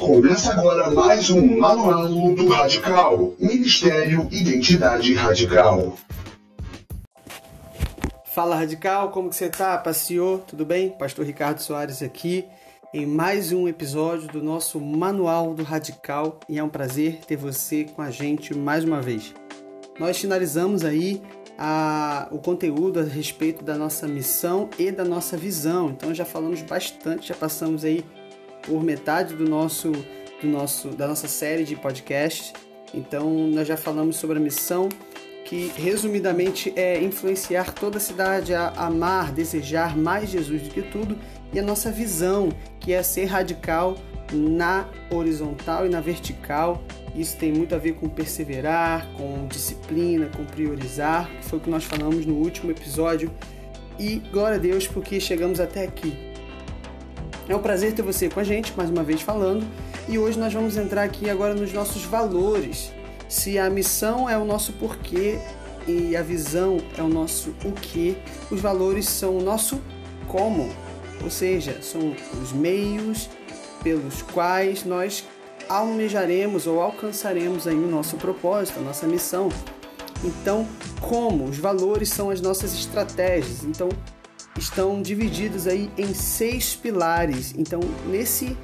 Começa agora mais um Manual do Radical, Ministério Identidade Radical. Fala Radical, como que você tá? Passeou? Tudo bem? Pastor Ricardo Soares aqui em mais um episódio do nosso Manual do Radical e é um prazer ter você com a gente mais uma vez. Nós finalizamos aí a, o conteúdo a respeito da nossa missão e da nossa visão. Então já falamos bastante, já passamos aí por metade do nosso, do nosso, da nossa série de podcasts. Então, nós já falamos sobre a missão, que resumidamente é influenciar toda a cidade a amar, desejar mais Jesus do que tudo, e a nossa visão, que é ser radical na horizontal e na vertical. Isso tem muito a ver com perseverar, com disciplina, com priorizar, que foi o que nós falamos no último episódio. E glória a Deus porque chegamos até aqui. É um prazer ter você com a gente, mais uma vez falando, e hoje nós vamos entrar aqui agora nos nossos valores. Se a missão é o nosso porquê e a visão é o nosso o que, os valores são o nosso como, ou seja, são os meios pelos quais nós almejaremos ou alcançaremos aí o nosso propósito, a nossa missão. Então, como? Os valores são as nossas estratégias. Então, estão divididos aí em seis pilares. Então, nesse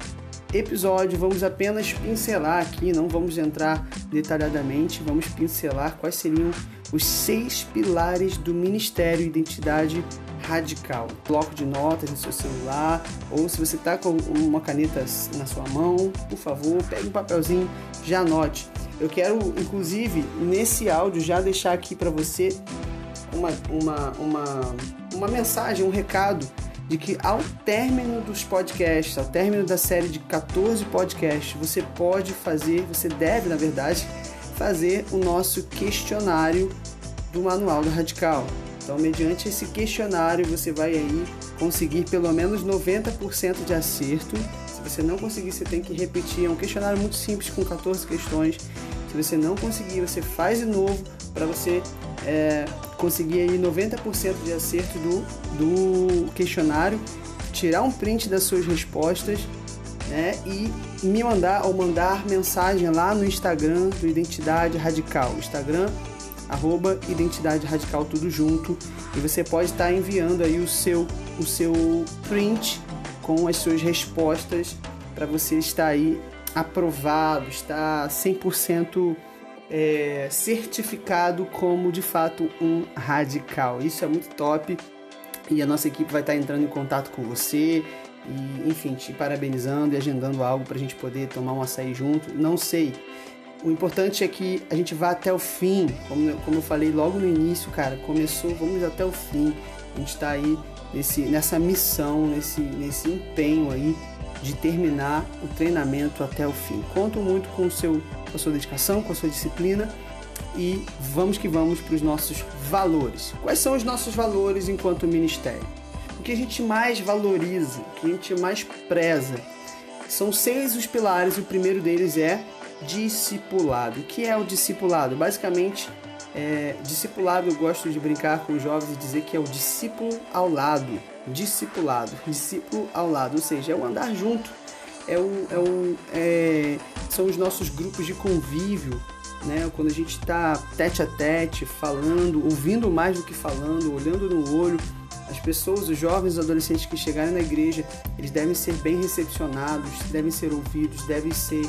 episódio, vamos apenas pincelar aqui, não vamos entrar detalhadamente, vamos pincelar quais seriam os seis pilares do Ministério Identidade Radical. Bloco de notas no seu celular, ou se você está com uma caneta na sua mão, por favor, pegue um papelzinho, já anote. Eu quero, inclusive, nesse áudio, já deixar aqui para você uma, uma, uma, uma mensagem, um recado de que ao término dos podcasts, ao término da série de 14 podcasts, você pode fazer, você deve, na verdade, fazer o nosso questionário do Manual do Radical. Então, mediante esse questionário, você vai aí conseguir pelo menos 90% de acerto. Se você não conseguir, você tem que repetir. É um questionário muito simples com 14 questões. Se você não conseguir, você faz de novo para você é, conseguir aí 90% de acerto do, do questionário, tirar um print das suas respostas né, e me mandar ou mandar mensagem lá no Instagram do Identidade Radical. Instagram arroba Identidade Radical tudo junto e você pode estar enviando aí o seu, o seu print com as suas respostas para você estar aí aprovado, estar 100% é, certificado como de fato um radical. Isso é muito top e a nossa equipe vai estar entrando em contato com você e, enfim, te parabenizando e agendando algo para a gente poder tomar um açaí junto. Não sei. O importante é que a gente vá até o fim, como, como eu falei logo no início, cara, começou, vamos até o fim. A gente está aí nesse, nessa missão, nesse, nesse empenho aí de terminar o treinamento até o fim. Conto muito com, seu, com a sua dedicação, com a sua disciplina e vamos que vamos para os nossos valores. Quais são os nossos valores enquanto ministério? O que a gente mais valoriza, o que a gente mais preza? São seis os pilares, o primeiro deles é discipulado. O que é o discipulado? Basicamente, é, discipulado, eu gosto de brincar com os jovens e dizer que é o discípulo ao lado discipulado, discípulo ao lado, ou seja, é o andar junto, é o, é o, é, são os nossos grupos de convívio, né? Quando a gente está tete a tete, falando, ouvindo mais do que falando, olhando no olho, as pessoas, os jovens, os adolescentes que chegarem na igreja, eles devem ser bem recepcionados, devem ser ouvidos, devem ser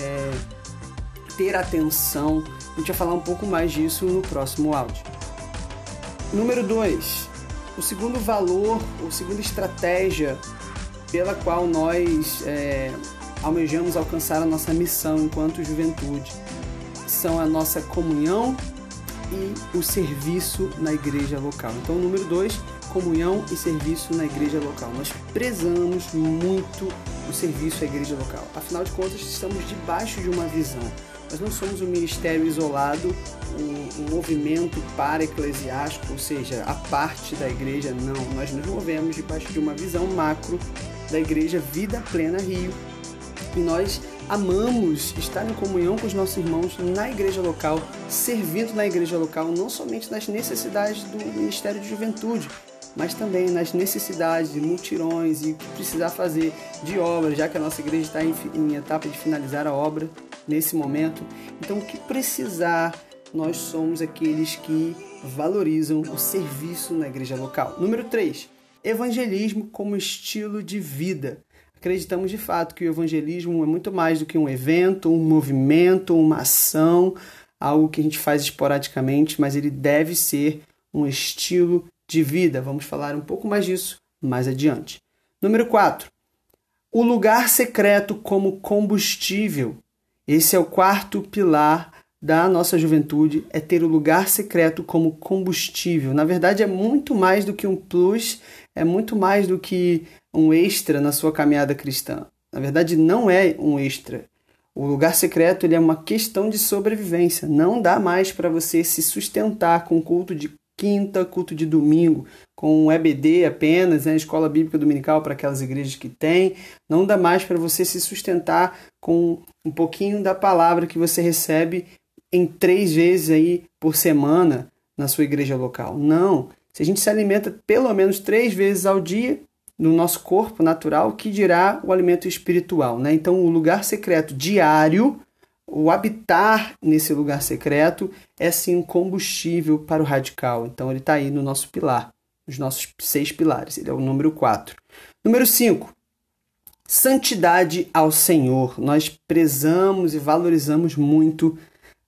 é, ter atenção. A gente vai falar um pouco mais disso no próximo áudio. Número 2 o segundo valor, a segunda estratégia pela qual nós é, almejamos alcançar a nossa missão enquanto juventude são a nossa comunhão e o serviço na igreja local. Então, número dois, comunhão e serviço na igreja local. Nós prezamos muito o serviço à igreja local. Afinal de contas, estamos debaixo de uma visão. Nós não somos um ministério isolado, um, um movimento para-eclesiástico, ou seja, a parte da igreja, não. Nós nos movemos debaixo de uma visão macro da igreja Vida Plena Rio. E nós amamos estar em comunhão com os nossos irmãos na igreja local, servindo na igreja local, não somente nas necessidades do Ministério de Juventude, mas também nas necessidades de multirões e o que precisar fazer de obra, já que a nossa igreja está em, em etapa de finalizar a obra nesse momento. Então, o que precisar, nós somos aqueles que valorizam o serviço na igreja local. Número 3. Evangelismo como estilo de vida. Acreditamos de fato que o evangelismo é muito mais do que um evento, um movimento, uma ação, algo que a gente faz esporadicamente, mas ele deve ser um estilo de vida. Vamos falar um pouco mais disso mais adiante. Número 4. O lugar secreto como combustível. Esse é o quarto pilar da nossa juventude, é ter o lugar secreto como combustível. Na verdade, é muito mais do que um plus, é muito mais do que um extra na sua caminhada cristã. Na verdade, não é um extra. O lugar secreto ele é uma questão de sobrevivência. Não dá mais para você se sustentar com culto de quinta, culto de domingo, com EBD apenas, né, escola bíblica dominical para aquelas igrejas que tem. Não dá mais para você se sustentar com um pouquinho da palavra que você recebe em três vezes aí por semana na sua igreja local. Não. Se a gente se alimenta pelo menos três vezes ao dia no nosso corpo natural, que dirá o alimento espiritual. Né? Então, o lugar secreto diário o habitar nesse lugar secreto é sim um combustível para o radical. Então ele está aí no nosso pilar, nos nossos seis pilares. Ele é o número 4. Número 5. Santidade ao Senhor. Nós prezamos e valorizamos muito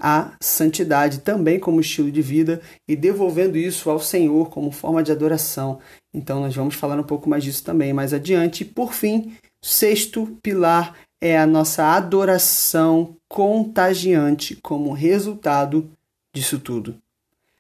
a santidade também como estilo de vida e devolvendo isso ao Senhor como forma de adoração. Então nós vamos falar um pouco mais disso também mais adiante. E por fim, sexto pilar é a nossa adoração contagiante como resultado disso tudo.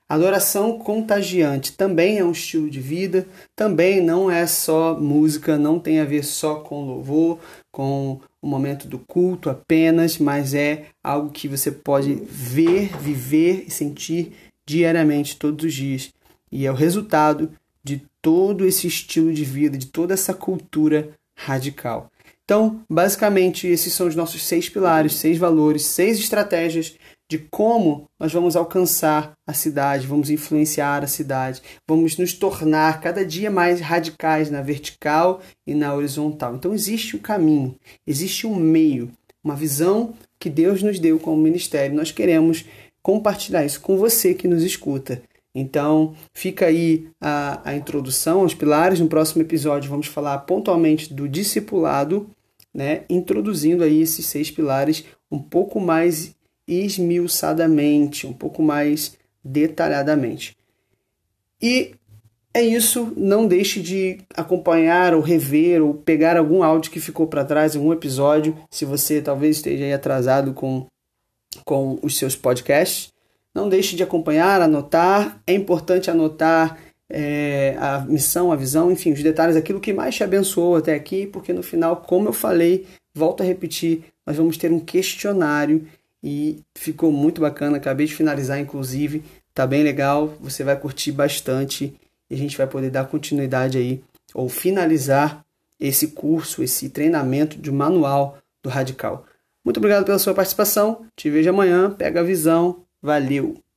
Adoração contagiante também é um estilo de vida, também não é só música, não tem a ver só com louvor, com o momento do culto apenas, mas é algo que você pode ver, viver e sentir diariamente, todos os dias. E é o resultado de todo esse estilo de vida, de toda essa cultura radical. Então, basicamente, esses são os nossos seis pilares, seis valores, seis estratégias de como nós vamos alcançar a cidade, vamos influenciar a cidade, vamos nos tornar cada dia mais radicais na vertical e na horizontal. Então, existe um caminho, existe um meio, uma visão que Deus nos deu como ministério. Nós queremos compartilhar isso com você que nos escuta. Então, fica aí a, a introdução aos pilares. No próximo episódio, vamos falar pontualmente do discipulado né, introduzindo aí esses seis pilares um pouco mais esmiuçadamente, um pouco mais detalhadamente. E é isso, não deixe de acompanhar ou rever ou pegar algum áudio que ficou para trás, algum episódio, se você talvez esteja aí atrasado com, com os seus podcasts. Não deixe de acompanhar, anotar. É importante anotar é, a missão, a visão, enfim, os detalhes, aquilo que mais te abençoou até aqui, porque no final, como eu falei, volto a repetir, nós vamos ter um questionário e ficou muito bacana. Acabei de finalizar, inclusive, tá bem legal, você vai curtir bastante e a gente vai poder dar continuidade aí ou finalizar esse curso, esse treinamento de manual do Radical. Muito obrigado pela sua participação. Te vejo amanhã. Pega a visão. Valeu!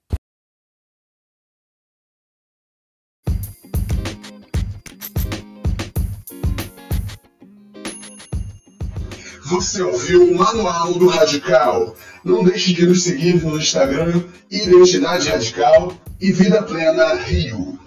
Você ouviu o Manual do Radical. Não deixe de nos seguir no Instagram Identidade Radical e Vida Plena Rio.